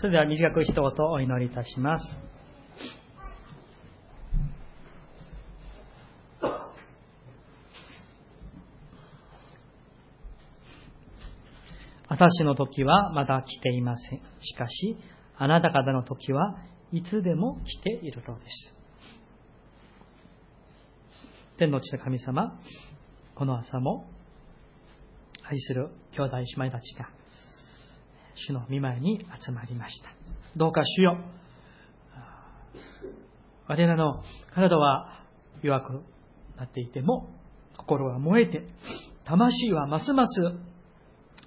それでは短く一言お祈りいたします。私の時はまだ来ていません。しかし、あなた方の時はいつでも来ているのです。天の地の神様、この朝も愛する兄弟姉妹たちが主の見舞いに集まりました。どうか主よ、我らの体は弱くなっていても、心は燃えて、魂はますます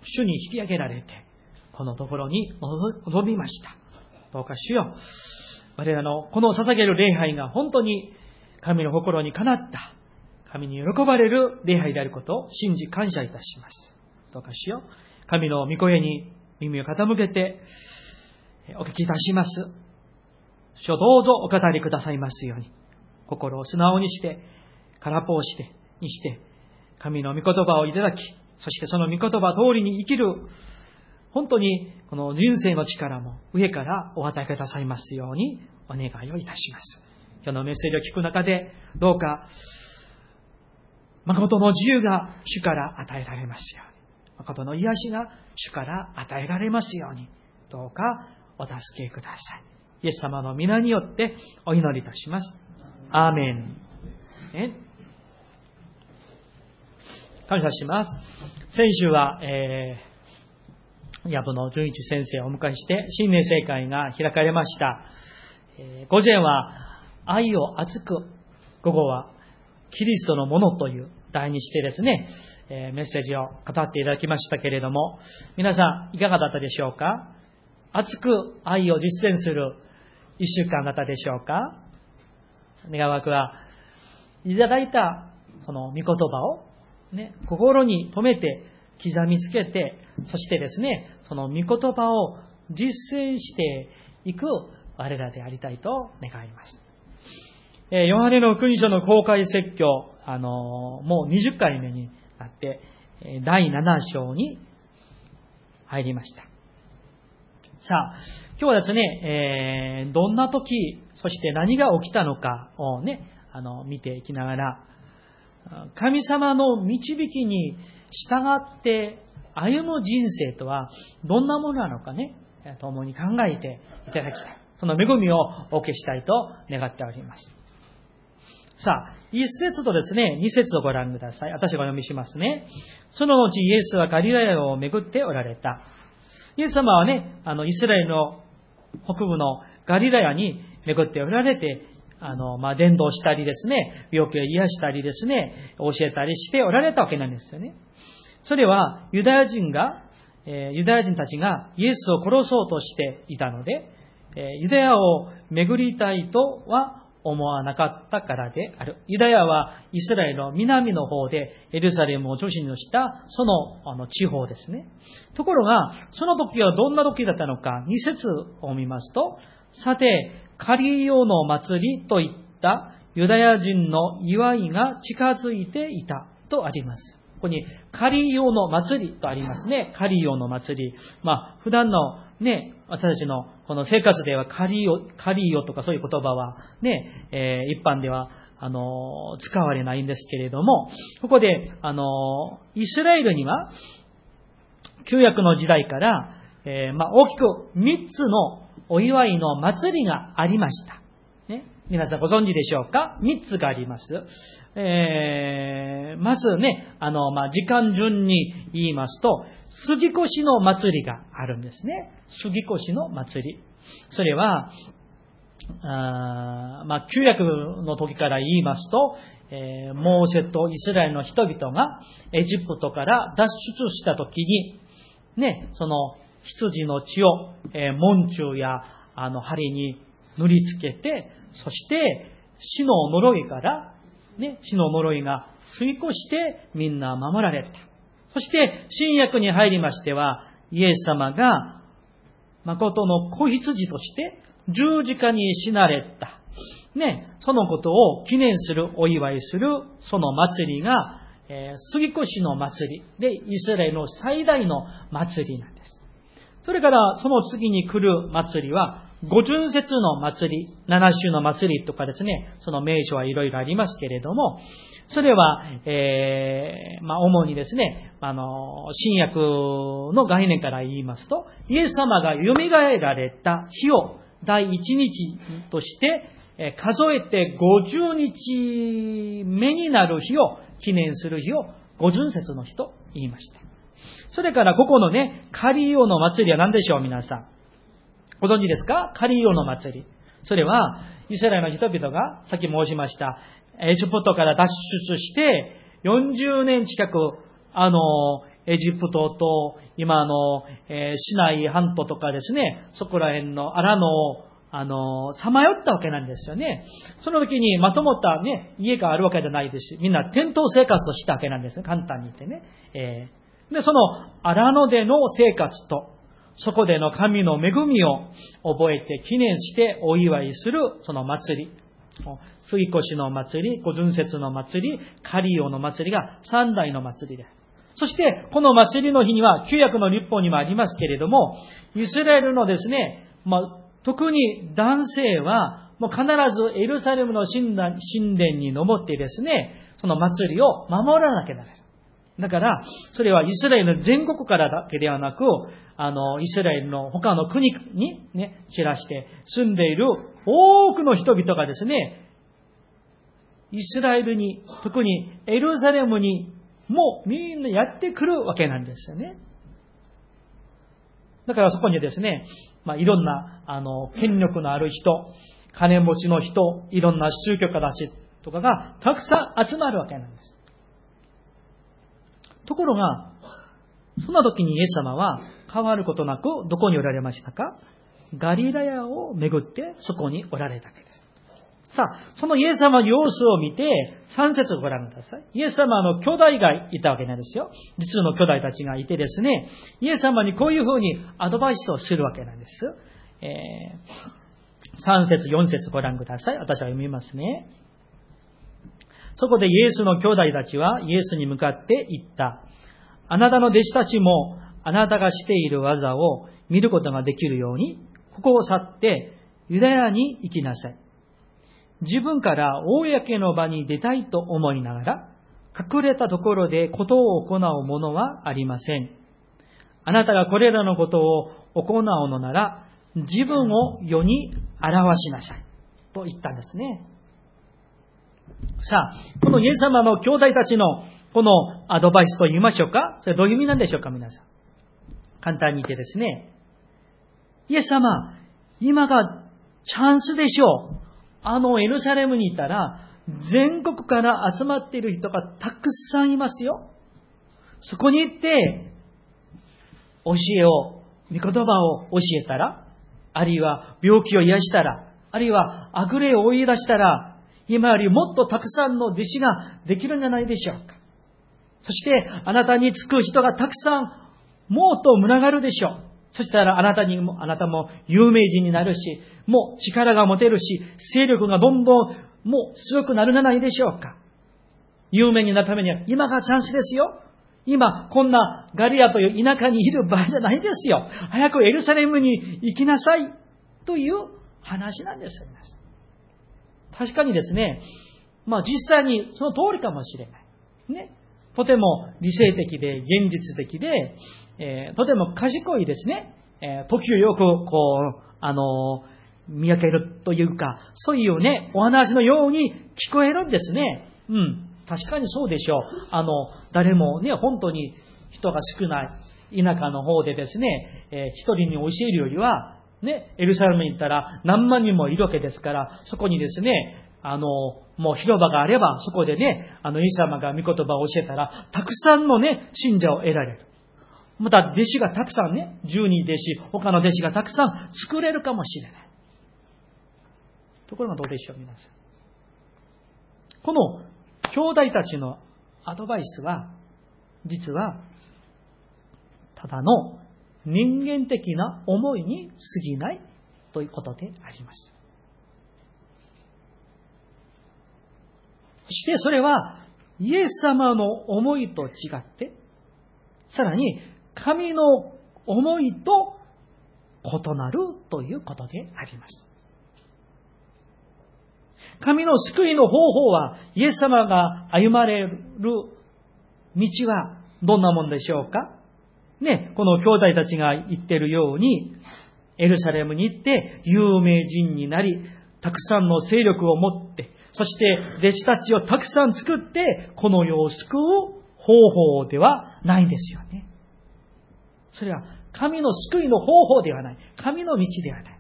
主に引き上げられて、このところに臨みました。どうか主よ、我らのこの捧げる礼拝が本当に神の心にかなった、神に喜ばれる礼拝であることを信じ感謝いたします。どうかしよう。神の御声に耳を傾けてお聞きいたします。主をどうぞお語りくださいますように。心を素直にして、空っぽをして、にして、神の御言葉をいただき、そしてその御言葉通りに生きる、本当にこの人生の力も上からお与えくださいますようにお願いをいたします。今日のメッセージを聞く中で、どうか、誠の自由が主から与えられますように。誠の癒しが主から与えられますように、どうかお助けください。イエス様の皆によってお祈りいたします。アーメン。ね、感謝します。先週は、えー、藪野純一先生をお迎えして、新年聖会が開かれました。えー、午前は、愛を熱く、午後は、キリストのものという題にしてですね、えメッセージを語っていただきましたけれども、皆さんいかがだったでしょうか？熱く愛を実践する一週間だったでしょうか？願わくは、いただいたその御言葉を、ね、心に留めて刻みつけて、そしてですね、その御言葉を実践していく我らでありたいと願います。えヨハネの国書の公開説教、あのもう20回目になって、第7章に入りました。さあ、今日はですね、えー、どんな時、そして何が起きたのかをね、あの、見ていきながら、神様の導きに従って歩む人生とはどんなものなのかね、共に考えていただきたい。その恵みをお受けしたいと願っております。さあ、一節とですね、二節をご覧ください。私がお読みしますね。その後、イエスはガリラヤを巡っておられた。イエス様はね、あの、イスラエルの北部のガリラヤに巡っておられて、あの、まあ、伝道したりですね、病気を癒したりですね、教えたりしておられたわけなんですよね。それは、ユダヤ人が、え、ユダヤ人たちがイエスを殺そうとしていたので、え、ユダヤを巡りたいとは思わなかったからである。ユダヤはイスラエルの南の方でエルサレムを中心としたそのあの地方ですね。ところが、その時はどんな時だったのか、2節を見ますと、さて、カリオの祭りといったユダヤ人の祝いが近づいていたとあります。ここに、カリオの祭りとありますね。カリオの祭り。まあ、普段のね、私たちのこの生活ではカリオ、カリオとかそういう言葉はね、えー、一般では、あの、使われないんですけれども、ここで、あの、イスラエルには、旧約の時代から、えー、まあ、大きく3つのお祝いの祭りがありました。皆さんご存知でしょうか ?3 つがあります。えー、まずね、あの、まあ、時間順に言いますと、杉越の祭りがあるんですね。杉越の祭り。それは、あまあ、旧約の時から言いますと、えー、モーセとイスラエルの人々がエジプトから脱出した時に、ね、その羊の血を、えー、門中やあの針に塗りつけて、そして死の呪いから、ね、死の呪いが吸い越してみんな守られた。そして、新約に入りましては、イエス様が、誠の子羊として、十字架に死なれた。ね、そのことを記念する、お祝いする、その祭りが、えー、杉越の祭りで、イスラエルの最大の祭りなんです。それからその次に来る祭りは、五巡節の祭り、七種の祭りとかですね、その名称はいろいろありますけれども、それは、えー、まあ、主にですね、あの、新約の概念から言いますと、イエス様が蘇られた日を第一日として、数えて50日目になる日を記念する日を五巡節の日と言いました。それからここのね、カリオの祭りは何でしょう皆さん。ご存知ですか？カリオの祭り。それは、イスラエルの人々が、さっき申しました、エジプトから脱出して、40年近く、あの、エジプトと、今の、えー、シナイ半島とかですね、そこら辺のアラの、あの、さまよったわけなんですよね。その時にまとまったね、家があるわけじゃないですし、みんな転倒生活をしたわけなんですね。簡単に言ってね。えー、で、その荒野での生活と、そこでの神の恵みを覚えて記念してお祝いするその祭り。水越の祭り、五巡節の祭り、カリオの祭りが三代の祭りです。そして、この祭りの日には、旧約の立法にもありますけれども、イスラエルのですね、まあ、特に男性は、もう必ずエルサレムの神殿に登ってですね、その祭りを守らなきゃならない。だから、それはイスラエルの全国からだけではなく、あの、イスラエルの他の国にね、散らして住んでいる多くの人々がですね、イスラエルに、特にエルサレムにもみんなやってくるわけなんですよね。だからそこにですね、まあ、いろんな、あの、権力のある人、金持ちの人、いろんな宗教家たちとかがたくさん集まるわけなんです。ところが、そんな時にイエス様は変わることなくどこにおられましたか？ガリラヤを巡ってそこにおられたわけです。さあ、そのイエス様の様子を見て、3節をご覧ください。イエス様の兄弟がいたわけなんですよ。実の兄弟たちがいてですね、イエス様にこういうふうにアドバイスをするわけなんです。えー、3節、4節ご覧ください。私は読みますね。そこでイエスの兄弟たちはイエスに向かって言った。あなたの弟子たちもあなたがしている技を見ることができるように、ここを去ってユダヤに行きなさい。自分から公の場に出たいと思いながら、隠れたところでことを行うものはありません。あなたがこれらのことを行うのなら、自分を世に表しなさい。と言ったんですね。さあ、このイエス様の兄弟たちのこのアドバイスと言いましょうか？それどういう意味なんでしょうか？皆さん。簡単に言ってですね。イエス様、今がチャンスでしょう。あのエルサレムにいたら、全国から集まっている人がたくさんいますよ。そこに行って、教えを、御言葉を教えたら、あるいは病気を癒したら、あるいは悪霊を追い出したら、今よりもっとたくさんの弟子ができるんじゃないでしょうか。そして、あなたにつく人がたくさん、もっと群がるでしょう。そしたらあなたにも、あなたも有名人になるし、もう力が持てるし、勢力がどんどんもう強くなるんじゃないでしょうか。有名になるためには今がチャンスですよ。今、こんなガリアという田舎にいる場合じゃないですよ。早くエルサレムに行きなさい。という話なんです。確かにですね、まあ実際にその通りかもしれない。ね。とても理性的で現実的で、えー、とても賢いですね。えー、時をよくこう、あのー、見分けるというか、そういうね、お話のように聞こえるんですね。うん。確かにそうでしょう。あの、誰もね、本当に人が少ない田舎の方でですね、えー、一人に教えるよりは、ね、エルサレムに行ったら何万人もいるわけですから、そこにですね、あの、もう広場があれば、そこでね、あの、イエス様が御言葉を教えたら、たくさんのね、信者を得られる。また、弟子がたくさんね、十人弟子、他の弟子がたくさん作れるかもしれない。ところがどうでしょう、皆さん。この兄弟たちのアドバイスは、実は、ただの人間的な思いに過ぎないということであります。そしてそれはイエス様の思いと違って、さらに神の思いと異なるということであります。神の救いの方法は、イエス様が歩まれる道はどんなもんでしょうか？ね、この兄弟たちが言ってるように、エルサレムに行って有名人になり、たくさんの勢力を持って、そして弟子たちをたくさん作って、この世を救う方法ではないんですよね。それは神の救いの方法ではない。神の道ではない。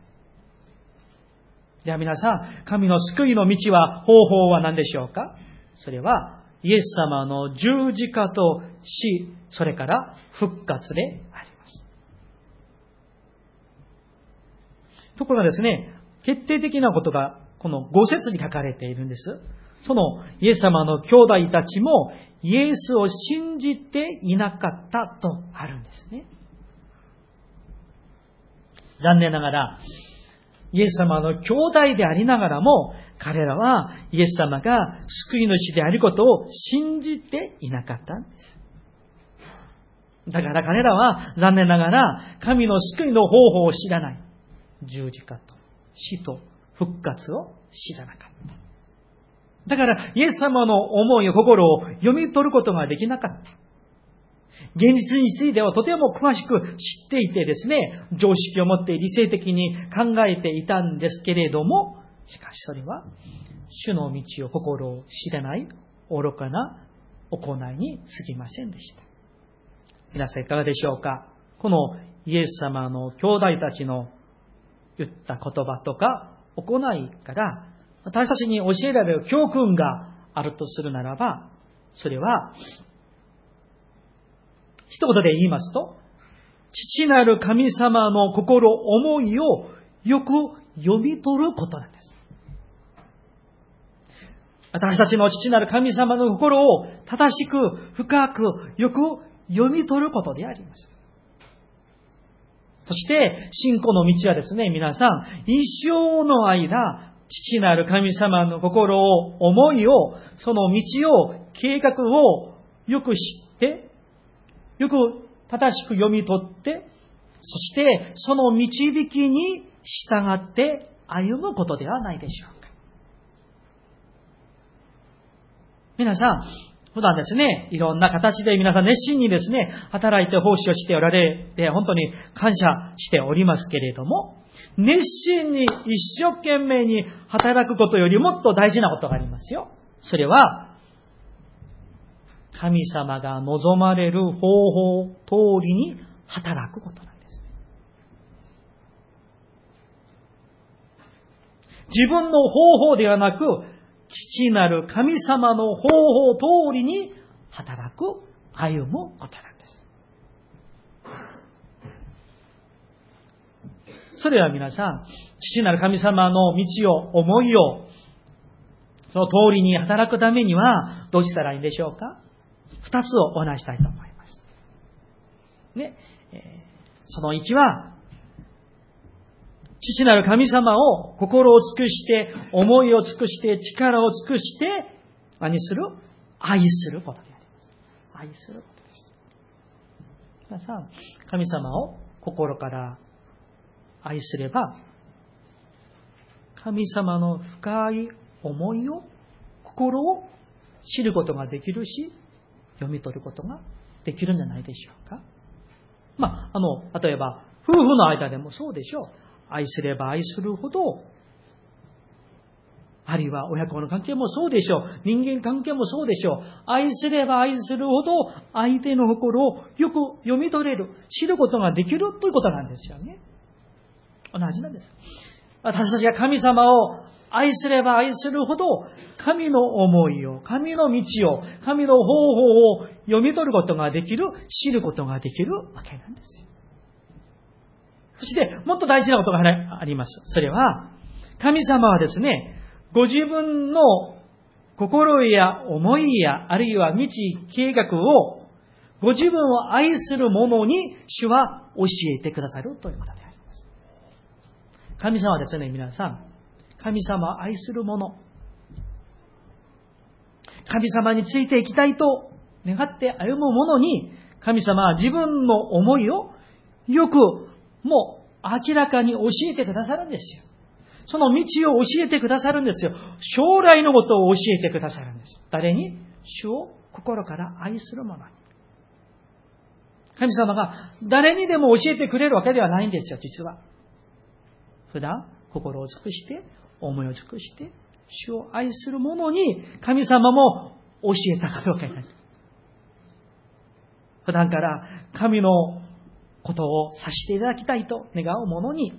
では皆さん、神の救いの道は、方法は何でしょうか？それは、イエス様の十字架と死、それから復活であります。ところがですね、決定的なことが、この五節に書かれているんです。そのイエス様の兄弟たちもイエスを信じていなかったとあるんですね。残念ながら、イエス様の兄弟でありながらも、彼らはイエス様が救い主であることを信じていなかったんです。だから彼らは残念ながら神の救いの方法を知らない。十字架と死と復活を知らなかった。だから、イエス様の思い、心を読み取ることができなかった。現実についてはとても詳しく知っていてですね、常識を持って理性的に考えていたんですけれども、しかしそれは、主の道を心を知らない愚かな行いに過ぎませんでした。皆さんいかがでしょうか？このイエス様の兄弟たちの言った言葉とか行いから私たちに教えられる教訓があるとするならば、それは一言で言いますと、父なる神様の心、思いをよく読み取ることなんです。私たちの父なる神様の心を正しく、深く、よく読み取ることであります。そして、信仰の道はですね、皆さん、一生の間、父なる神様の心を、思いを、その道を、計画をよく知って、よく正しく読み取って、そしてその導きに従って歩むことではないでしょうか。皆さん、普段ですね、いろんな形で皆さん熱心にですね、働いて奉仕をしておられて、本当に感謝しておりますけれども、熱心に一生懸命に働くことよりもっと大事なことがありますよ。それは、神様が望まれる方法通りに働くことなんです。自分の方法ではなく、父なる神様の方法通りに働く、歩むことなんです。それは皆さん、父なる神様の道を、思いを、その通りに働くためには、どうしたらいいんでしょうか？二つをお話したいと思います。ね、その1は、父なる神様を心を尽くして、思いを尽くして、力を尽くして、何する？愛することであります。愛することです。皆さん、神様を心から愛すれば、神様の深い思いを、心を知ることができるし、読み取ることができるんじゃないでしょうか。まあ、あの、例えば、夫婦の間でもそうでしょう。愛すれば愛するほど、あるいは親子の関係もそうでしょう。人間関係もそうでしょう。愛すれば愛するほど、相手の心をよく読み取れる、知ることができるということなんですよね。同じなんです。私たちが神様を愛すれば愛するほど、神の思いを、神の道を、神の方法を読み取ることができる、知ることができるわけなんですよ。そして、もっと大事なことがあります。それは、神様はですね、ご自分の心や思いや、あるいは道、計画を、ご自分を愛する者に主は教えてくださるということであります。神様はですね、皆さん、神様を愛する者、神様についていきたいと願って歩む者に、神様は自分の思いをよくもう明らかに教えてくださるんですよ。その道を教えてくださるんですよ。将来のことを教えてくださるんです。誰に？主を心から愛する者に。神様が誰にでも教えてくれるわけではないんですよ、実は。普段、心を尽くして、思いを尽くして、主を愛する者に神様も教えたかどうかになる。普段から神のことをさしていただきたいと願う者に、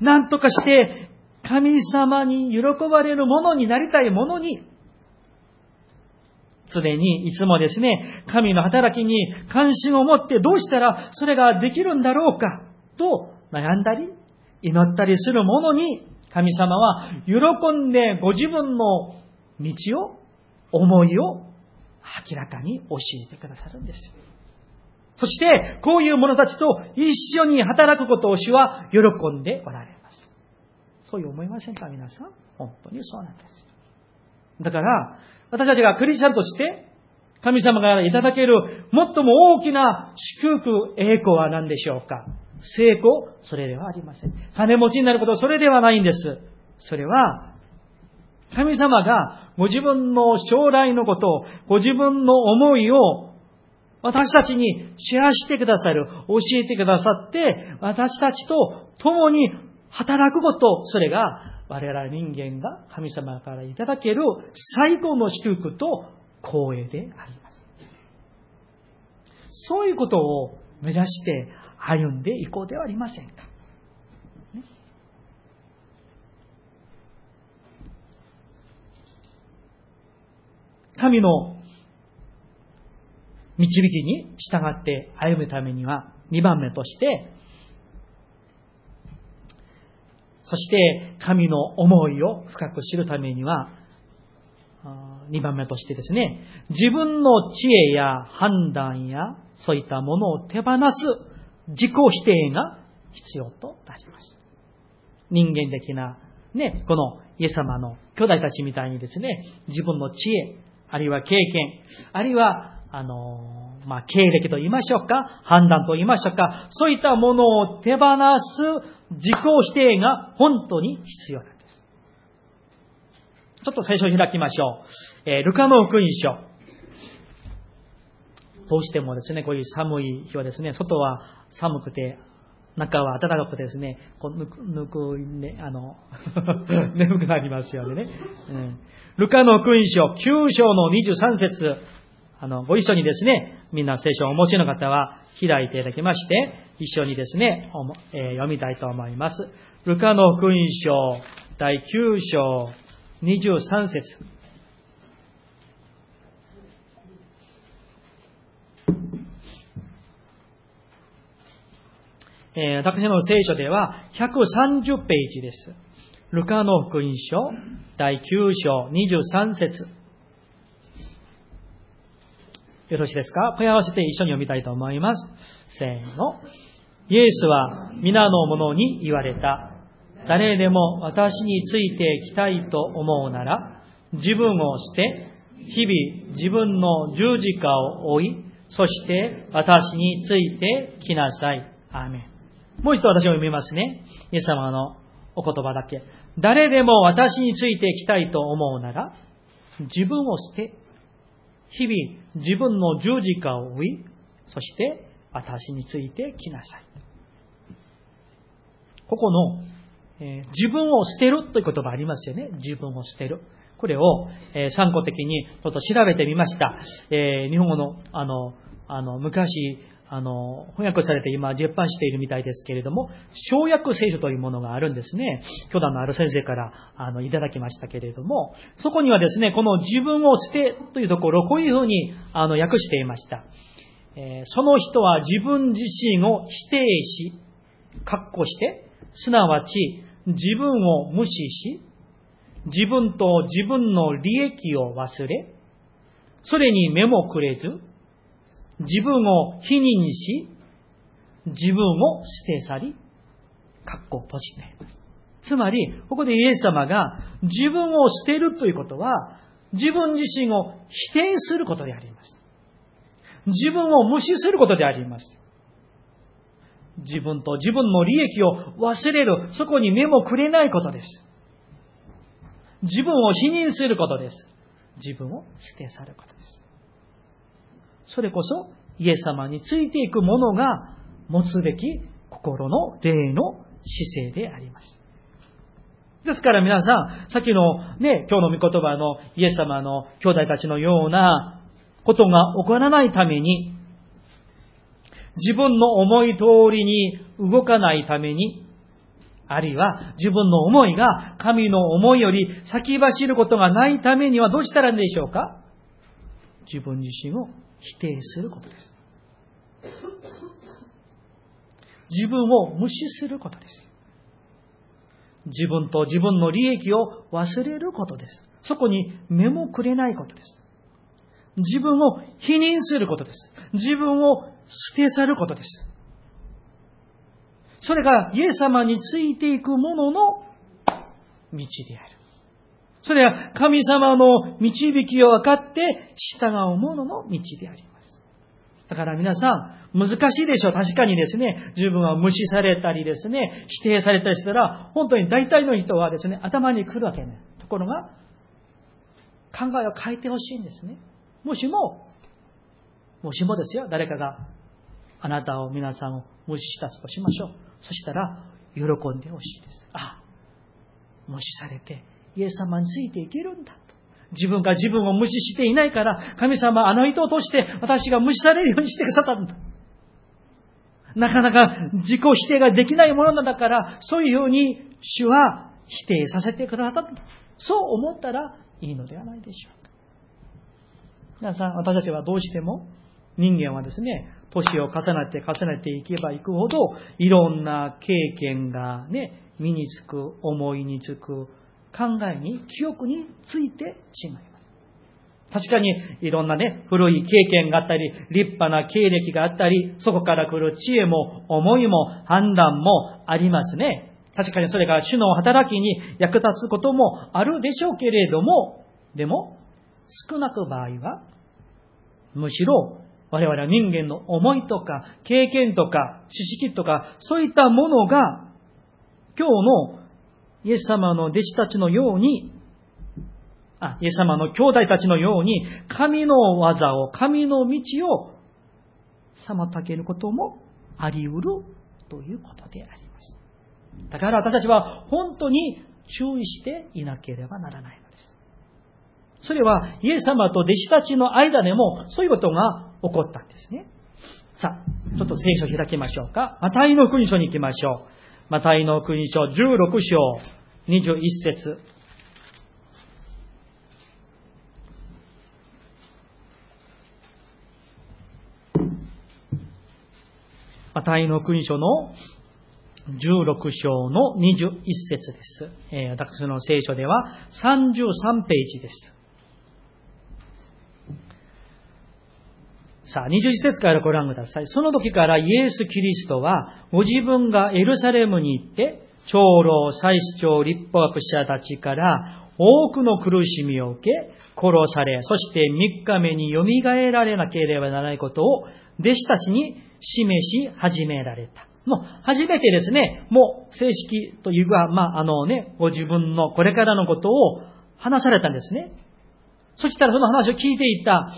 何とかして神様に喜ばれる者になりたい者に、常にいつもですね、神の働きに関心を持ってどうしたらそれができるんだろうかと悩んだり、祈ったりする者に神様は喜んでご自分の道を、思いを明らかに教えてくださるんです。そして、こういう者たちと一緒に働くことを主は喜んでおられます。そういう思いませんか皆さん本当にそうなんです。だから、私たちがクリスチャンとして、神様からいただける最も大きな祝福、栄光は何でしょうか成功それではありません。金持ちになることそれではないんです。それは、神様がご自分の将来のことを、ご自分の思いを私たちにシェアしてくださる、教えてくださって、私たちと共に働くこと、それが我々人間が神様からいただける最高の祝福と光栄であります。そういうことを目指して歩んでいこうではありませんか。神の導きに従って歩むためには、2番目として、そして神の思いを深く知るためには、2番目としてですね、自分の知恵や判断やそういったものを手放す自己否定が必要となります。人間的な、ね、このイエス様の兄弟たちみたいにですね、自分の知恵、あるいは経験、あるいは、あの、まあ、経歴と言いましょうか、判断と言いましょうか、そういったものを手放す自己否定が本当に必要なんです。ちょっと最初に開きましょう。えー、ルカの福音書。どうしてもですね、こういう寒い日はですね、外は寒くて、中は暖かくてですね、こうぬく、ぬく、ね、あの 眠くなりますよね。うん、ルカの福音書9章の23節あの、ご一緒にですね、みんな聖書をお持ちの方は開いていただきまして、一緒にですね、えー、読みたいと思います。ルカの福音書第9章23節えー、私の聖書では130ページです。ルカの福音書第9章23節よろしいですか？声合わせて一緒に読みたいと思います。せーの。イエスは皆の者に言われた。誰でも私についてきたいと思うなら、自分を捨て、日々自分の十字架を追い、そして私についてきなさい。アーメン。もう一度私を読みますね。イエス様のお言葉だけ。誰でも私についてきたいと思うなら、自分を捨て、日々自分の十字架を追い、そして私について来なさい。ここの、えー、自分を捨てるという言葉ありますよね。自分を捨てる。これを、えー、参考的にちょっと調べてみました。えー、日本語の、あの、あの、昔、あの、翻訳されて今、絶版しているみたいですけれども、省略聖書というものがあるんですね。教団のある先生から、あの、いただきましたけれども、そこにはですね、この自分を捨てというところ、こういうふうに、あの、訳していました。えー、その人は自分自身を否定し、確固して、すなわち、自分を無視し、自分と自分の利益を忘れ、それに目もくれず、自分を否認し、自分を捨て去り、格好を閉じています。つまり、ここでイエス様が自分を捨てるということは、自分自身を否定することであります。自分を無視することであります。自分と自分の利益を忘れる、そこに目もくれないことです。自分を否認することです。自分を捨て去ることです。それこそ、イエス様についていくものが持つべき心の霊の姿勢であります。ですから皆さん、さっきのね、今日の御言葉のイエス様の兄弟たちのようなことが起こらないために、自分の思い通りに動かないために、あるいは自分の思いが神の思いより先走ることがないためにはどうしたらいいんでしょうか？自分自身を否定することです。自分を無視することです。自分と自分の利益を忘れることです。そこに目もくれないことです。自分を否認することです。自分を捨て去ることです。それがイエス様についていくものの道である。それは神様の導きを分かって従うものの道であります。だから皆さん、難しいでしょう。確かにですね、自分は無視されたりですね、否定されたりしたら、本当に大体の人はですね、頭に来るわけね。ところが、考えを変えてほしいんですね。もしも、もしもですよ、誰かがあなたを皆さんを無視したとしましょう。そしたら、喜んでほしいです。あ、無視されて、イエス様についていけるんだと。自分が自分を無視していないから、神様あの人を通して私が無視されるようにしてくださったんだ。なかなか自己否定ができないものなんだから、そういうように主は否定させてくださったんだ。そう思ったらいいのではないでしょうか。皆さん、私たちはどうしても人間はですね、年を重ねて重ねていけばいくほど、いろんな経験がね、身につく、思いにつく、考えに、記憶についてしまいます。確かに、いろんなね、古い経験があったり、立派な経歴があったり、そこから来る知恵も、思いも、判断もありますね。確かにそれが主の働きに役立つこともあるでしょうけれども、でも、少なく場合は、むしろ我々は人間の思いとか経験とか知識とかそういったものが今日のイエス様の弟子たちのようにあ、イエス様の兄弟たちのように神の技を、神の道を妨げることもあり得るということであります。だから私たちは本当に注意していなければならないのです。それはイエス様と弟子たちの間でもそういうことが起こったんですね。さあ、ちょっと聖書を開きましょうか。マタイの国書に行きましょう。マタイの国書16章21節マタイの国書の16章の21節です。えー、私の聖書では33ページです。さあ、20節からご覧ください。その時からイエス・キリストは、ご自分がエルサレムに行って、長老、祭司長、立法学者たちから多くの苦しみを受け、殺され、そして3日目に蘇られなければならないことを弟子たちに示し始められた。もう、初めてですね、もう正式というか、まあ、あのね、ご自分のこれからのことを話されたんですね。そしたらその話を聞いていた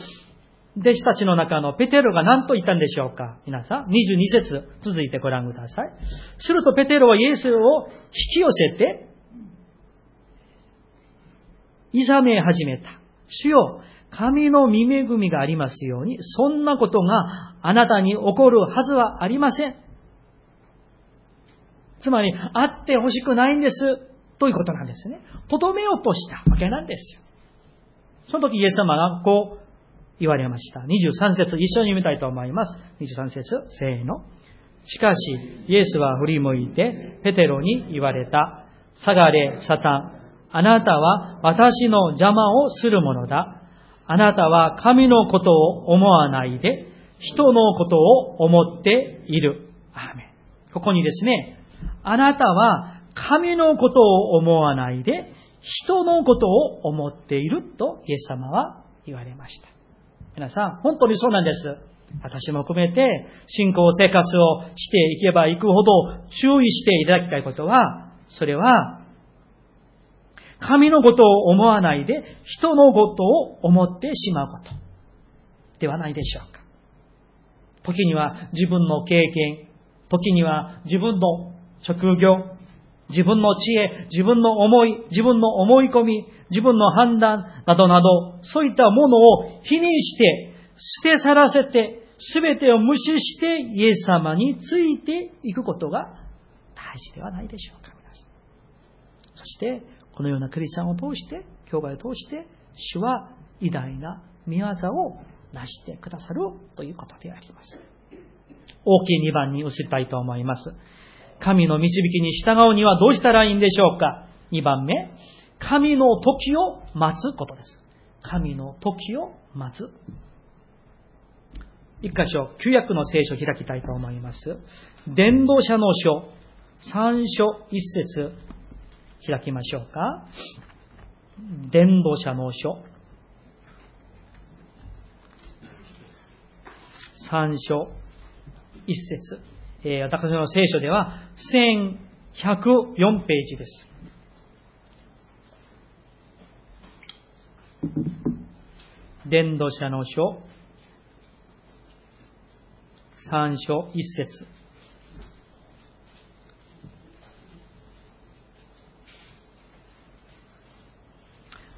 弟子たちの中のペテロが何と言ったんでしょうか？皆さん、22節続いてご覧ください。するとペテロはイエスを引き寄せて、いざめ始めた。主よ、神の見恵みがありますように、そんなことがあなたに起こるはずはありません。つまり、あってほしくないんです。ということなんですね。とどめようとしたわけなんですよ。その時イエス様がこう言われました。23節一緒に読みたいと思います。23節せーの。しかし、イエスは振り向いて、ペテロに言われた。下がれ、サタン。あなたは私の邪魔をするものだ。あなたは神のことを思わないで、人のことを思っている。アーメンここにですね、あなたは神のことを思わないで、人のことを思っているとイエス様は言われました。皆さん、本当にそうなんです。私も含めて信仰生活をしていけばいくほど注意していただきたいことは、それは、神のことを思わないで人のことを思ってしまうことではないでしょうか。時には自分の経験、時には自分の職業、自分の知恵、自分の思い、自分の思い込み、自分の判断などなど、そういったものを否認して、捨て去らせて、すべてを無視してイエス様についていくことが大事ではないでしょうか、皆さん。そして、このようなクリスチャンを通して、教会を通して、主は偉大な見業を成してくださるということであります。大きい2番に移りたいと思います。神の導きに従うにはどうしたらいいんでしょうか ?2 番目、神の時を待つことです。神の時を待つ。一箇所、旧約の聖書を開きたいと思います。伝道者の書、三書一節、開きましょうか。伝道者の書、三書一節。えー、私の聖書では1104ページです。伝道者の書、三書一節。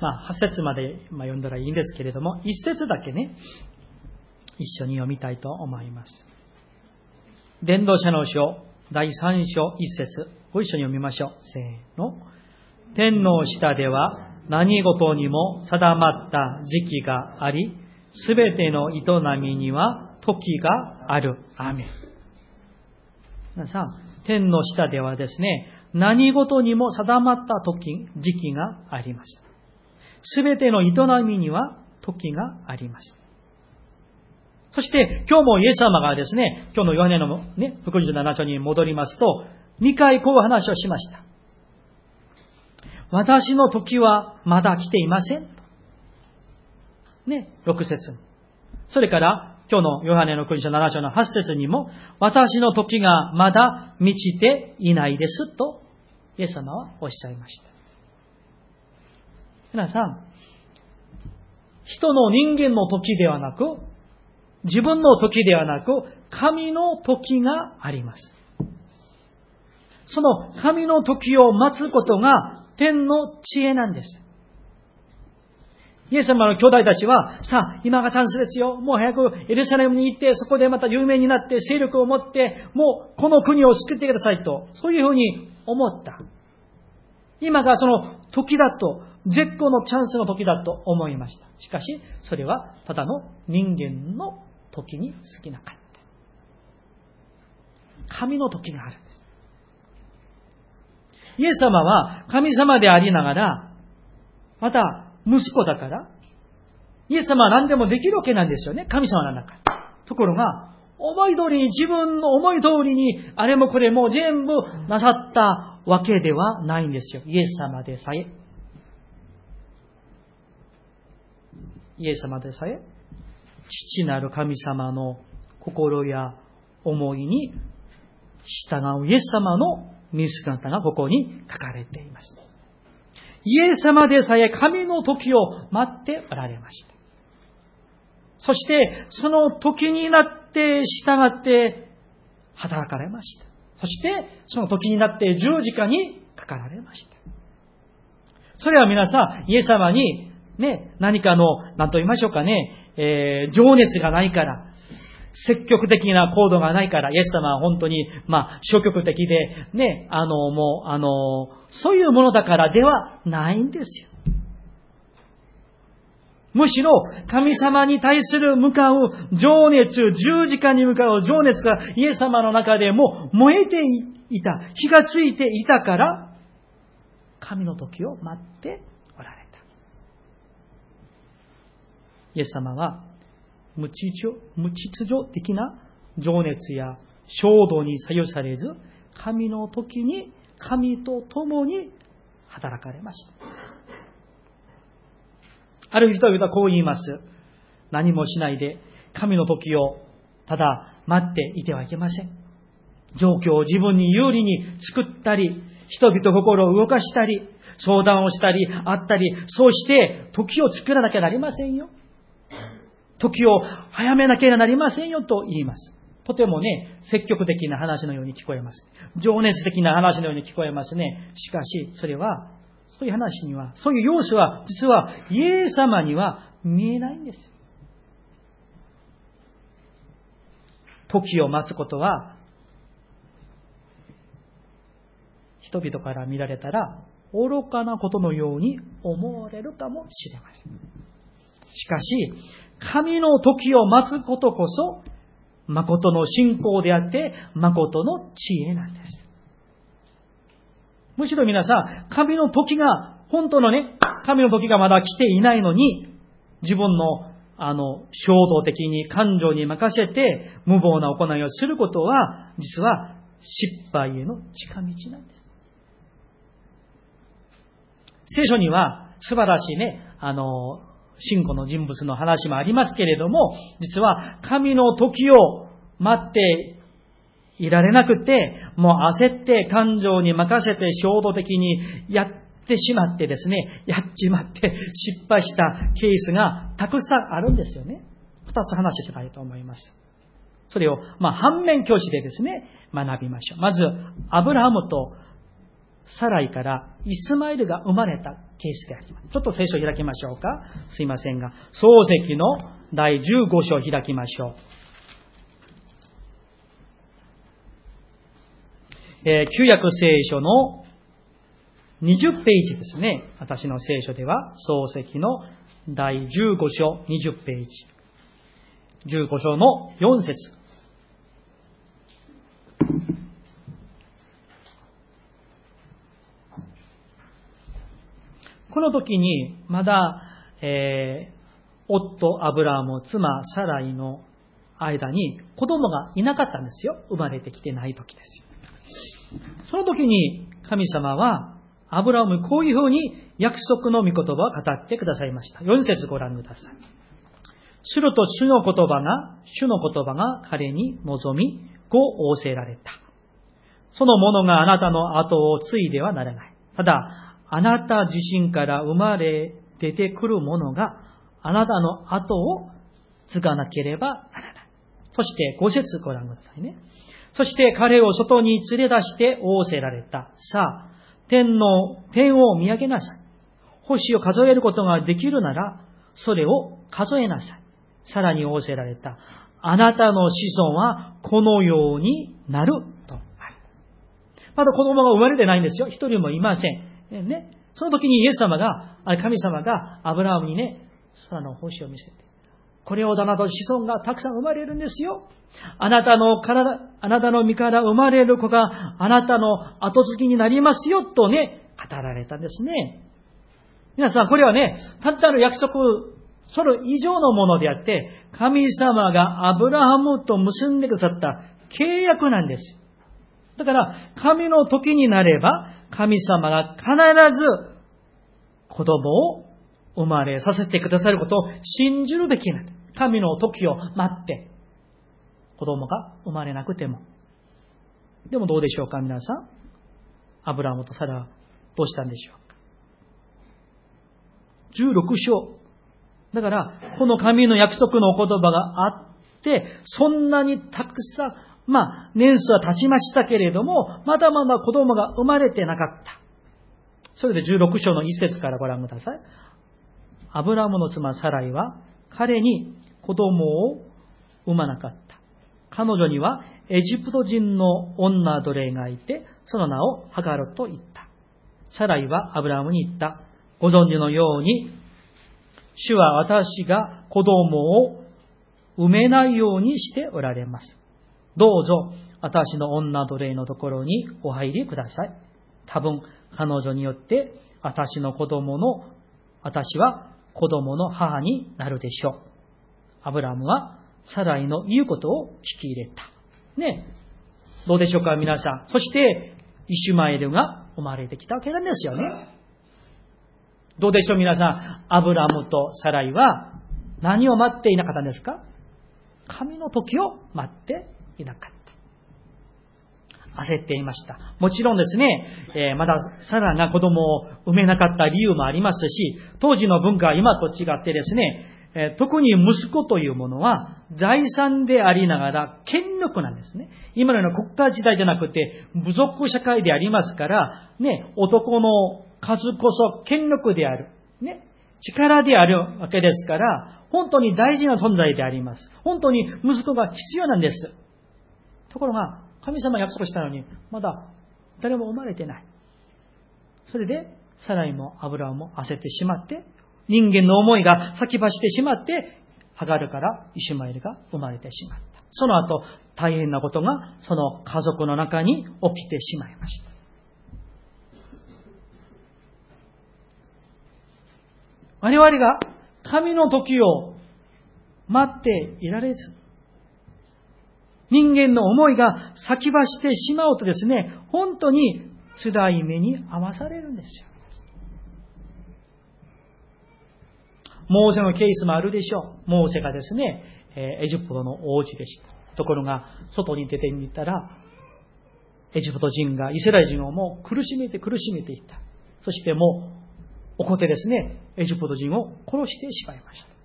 まあ、8節まで、ま、読んだらいいんですけれども、1節だけね、一緒に読みたいと思います。伝道者の書、第3章1節ご一緒に読みましょう。せーの。天の下では何事にも定まった時期があり、すべての営みには時がある。アメ皆さん、天の下ではですね、何事にも定まった時、時期があります。すべての営みには時があります。そして、今日もイエス様がですね、今日のヨハネのね、福音書7章に戻りますと、2回こう話をしました。私の時はまだ来ていません。ね、6節。それから、今日のヨハネの福音書7章の8節にも、私の時がまだ満ちていないですと、イエス様はおっしゃいました。皆さん、人の人間の時ではなく、自分の時ではなく、神の時があります。その神の時を待つことが天の知恵なんです。イエス様の兄弟たちは、さあ、今がチャンスですよ。もう早くエルサレムに行って、そこでまた有名になって、勢力を持って、もうこの国を救ってくださいと、そういうふうに思った。今がその時だと、絶好のチャンスの時だと思いました。しかし、それはただの人間の時に過ぎなかった。神の時があるんです。イエス様は神様でありながら、また息子だから、イエス様は何でもできるわけなんですよね。神様の中。ところが、思い通りに、自分の思い通りに、あれもこれも全部なさったわけではないんですよ。イエス様でさえ。イエス様でさえ、父なる神様の心や思いに従うイエス様の見姿がここに書かれています。イエス様でさえ神の時を待っておられました。そして、その時になって従って働かれました。そして、その時になって十字架にかかられました。それは皆さん、イエス様に、ね、何かの、何と言いましょうかね、えー、情熱がないから、積極的な行動がないから、イエス様は本当に、まあ、消極的で、ね、あの、もう、あの、そういうものだからではないんですよ。むしろ、神様に対する向かう情熱、十字架に向かう情熱がイエス様の中でも燃えていた、火がついていたから、神の時を待ってイエス様は無秩序無秩序的な情熱や衝動に左右されず、神の時に神と共に働かれました。ある人々はこう言います。何もしないで神の時をただ待っていてはいけません。状況を自分に有利に作ったり、人々心を動かしたり、相談をしたり、会ったり、そうして時を作らなきゃなりませんよ。時を早めなければなりませんよと言います。とてもね、積極的な話のように聞こえます。情熱的な話のように聞こえますね。しかし、それは、そういう話には、そういう要素は、実は、イエス様には見えないんです。時を待つことは、人々から見られたら、愚かなことのように思われるかもしれません。しかし、神の時を待つことこそ、誠の信仰であって、誠の知恵なんです。むしろ皆さん、神の時が、本当のね、神の時がまだ来ていないのに、自分の、あの、衝動的に感情に任せて、無謀な行いをすることは、実は失敗への近道なんです。聖書には素晴らしいね、あの、信仰の人物の話もありますけれども、実は神の時を待っていられなくて、もう焦って感情に任せて衝動的にやってしまってですね、やっちまって失敗したケースがたくさんあるんですよね。二つ話したいと思います。それを、まあ、反面教師でですね、学びましょう。まず、アブラハムとサライからイスマイルが生まれたケースであります。ちょっと聖書を開きましょうか。すいませんが、漱石の第15章を開きましょう。えー、旧約聖書の20ページですね。私の聖書では、漱石の第15章20ページ。15章の4節この時に、まだ、えー、夫、アブラーム、妻、サライの間に子供がいなかったんですよ。生まれてきてない時です。その時に神様は、アブラームこういうふうに約束の御言葉を語ってくださいました。4節ご覧ください。すると主の言葉が、主の言葉が彼に望み、こう仰せられた。そのものがあなたの後を継いではならない。ただ、あなた自身から生まれ出てくるものがあなたの後を継がなければならない。そして5節ご覧くださいね。そして彼を外に連れ出して仰せられた。さあ、天の、天を見上げなさい。星を数えることができるなら、それを数えなさい。さらに仰せられた。あなたの子孫はこのようになると。まだ子供が生まれてないんですよ。一人もいません。ね。その時にイエス様が、神様がアブラハムにね、空の星を見せて、これをだなと子孫がたくさん生まれるんですよ。あなたの体、あなたの身から生まれる子があなたの後継ぎになりますよとね、語られたんですね。皆さん、これはね、たったの約束、それ以上のものであって、神様がアブラハムと結んでくださった契約なんです。だから、神の時になれば、神様が必ず子供を生まれさせてくださることを信じるべきなんだ。神の時を待って、子供が生まれなくても。でもどうでしょうか、皆さん。アブラムとサラはどうしたんでしょうか。16章。だから、この神の約束のお言葉があって、そんなにたくさんまあ、年数は経ちましたけれども、まだまだ子供が生まれてなかった。それで16章の一節からご覧ください。アブラムの妻サライは彼に子供を産まなかった。彼女にはエジプト人の女奴隷がいて、その名をハガルと言った。サライはアブラムに言った。ご存知のように、主は私が子供を産めないようにしておられます。どうぞ私の女奴隷のところにお入りください。多分彼女によって私の子供の、私は子供の母になるでしょう。アブラムはサライの言うことを聞き入れた。ね。どうでしょうか皆さん。そして、イシュマエルが生まれてきたわけなんですよね。どうでしょう皆さん。アブラムとサライは何を待っていなかったんですか？神の時を待っていなかった。焦っていました。もちろんですね、えー、まだサラが子供を産めなかった理由もありますし、当時の文化は今と違ってですね、え、特に息子というものは財産でありながら権力なんですね。今のような国家時代じゃなくて部族社会でありますから、ね、男の数こそ権力である。ね、力であるわけですから、本当に大事な存在であります。本当に息子が必要なんです。ところが、神様約束したのに、まだ誰も生まれてない。それで、サライもアブラも焦ってしまって、人間の思いが先走ってしまって、ハガルからイシュマエルが生まれてしまった。その後、大変なことがその家族の中に起きてしまいました。我々が神の時を待っていられず、人間の思いが先走ってしまうとですね、本当に辛い目に遭わされるんですよ。モーセのケースもあるでしょう。モーセがですね、エジプトの王子でした。ところが、外に出てみたら、エジプト人がイスラエル人をもう苦しめて苦しめていった。そしてもう、怒ってですね、エジプト人を殺してしまいました。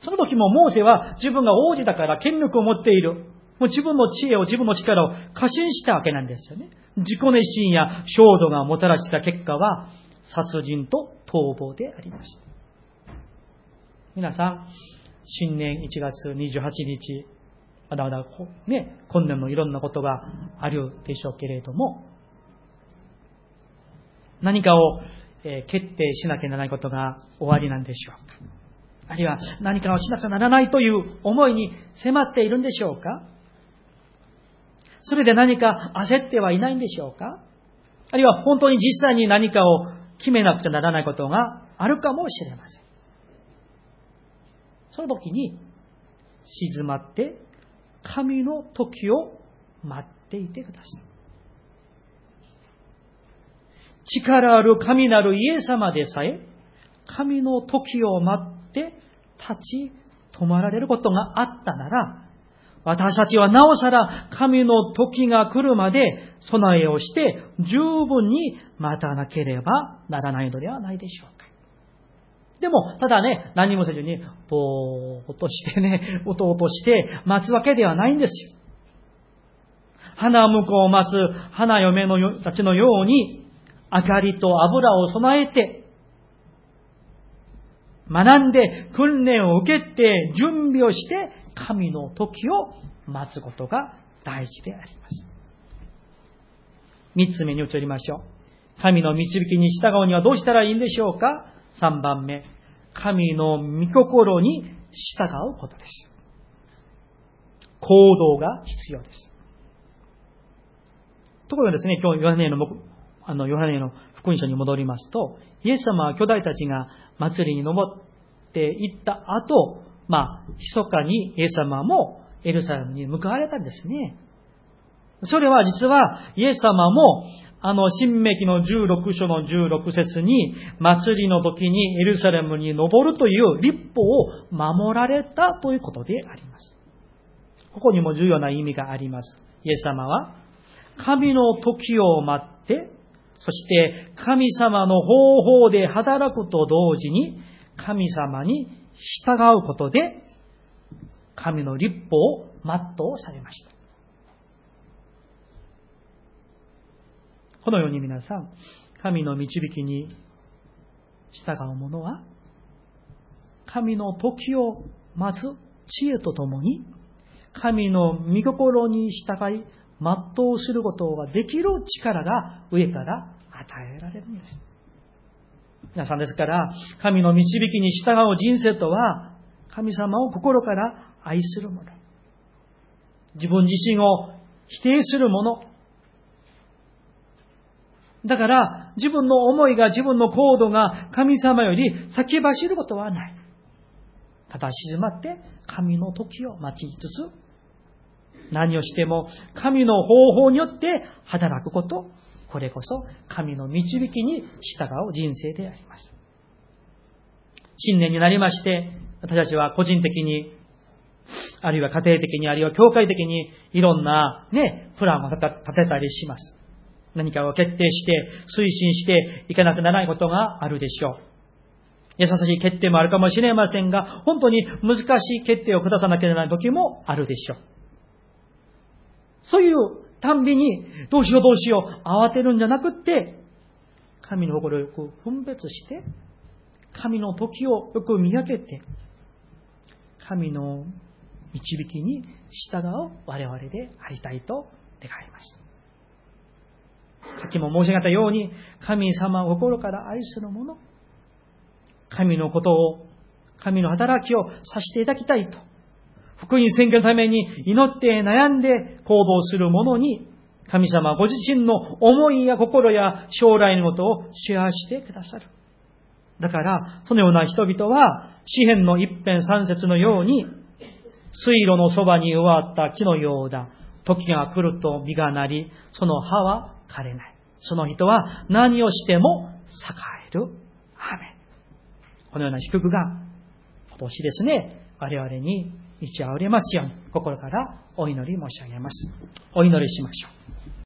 その時もモーセは自分が王子だから権力を持っている。もう自分の知恵を自分の力を過信したわけなんですよね。自己熱心や衝動がもたらした結果は、殺人と逃亡でありました。皆さん、新年1月28日、まだまだね、今年もいろんなことがあるでしょうけれども、何かを決定しなきゃならないことが終わりなんでしょうか。あるいは何かをしなくちゃならないという思いに迫っているんでしょうか？それで何か焦ってはいないんでしょうか？あるいは本当に実際に何かを決めなくちゃならないことがあるかもしれません。その時に静まって神の時を待っていてください。力ある神なるイエス様でさえ神の時を待って立ち止まられることがあったなら、私たちはなおさら神の時が来るまで備えをして十分に待たなければならないのではないでしょうか。でも、ただね、何もせずに、ぼーっとしてね、おとおとして待つわけではないんですよ。花婿を待つ花嫁のたちのように、明かりと油を備えて、学んで訓練を受けて準備をして神の時を待つことが大事であります。三つ目に移りましょう。神の導きに従うにはどうしたらいいんでしょうか？三番目。神の御心に従うことです。行動が必要です。ところがですね、今日ヨハネのあのヨハネの福音書に戻りますと、イエス様は兄弟たちが祭りに登っていった後、まあ、密かにイエス様もエルサレムに向かわれたんですね。それは実はイエス様もあの、新明記の16章の16節に、祭りの時にエルサレムに登るという立法を守られたということであります。ここにも重要な意味があります。イエス様は、神の時を待って、そして神様の方法で働くと同時に、神様に従うことで、神の立法を全うされました。このように皆さん、神の導きに従う者は、神の時を待つ知恵とともに、神の御心に従い、全うすることができる力が上から与えられるんです。皆さんですから、神の導きに従う人生とは、神様を心から愛するもの。自分自身を否定するもの。だから、自分の思いが自分の行動が神様より先走ることはない。ただ静まって神の時を待ちつつ、何をしても神の方法によって働くこと、これこそ神の導きに従う人生であります。新年になりまして、私たちは個人的に、あるいは家庭的に、あるいは教会的に、いろんなね、プランを立てたりします。何かを決定して、推進していかなくならないことがあるでしょう。優しい決定もあるかもしれませんが、本当に難しい決定を下さなきゃならない時もあるでしょう。そういうたんびに、どうしようどうしよう、慌てるんじゃなくって、神の心をよく分別して、神の時をよく見分けて、神の導きに従う我々でありたいと願います。さっきも申し上げたように、神様を心から愛する者、神のことを、神の働きをさせていただきたいと、福音宣言のために祈って悩んで行動する者に、神様ご自身の思いや心や将来のことをシェアしてくださる。だから、そのような人々は、詩篇の一辺三節のように、水路のそばに植わった木のようだ。時が来ると実がなり、その葉は枯れない。その人は何をしても栄える。アメこのような祝福が、今年ですね、我々に満ち溢れますように、心からお祈り申し上げます。お祈りしましょう。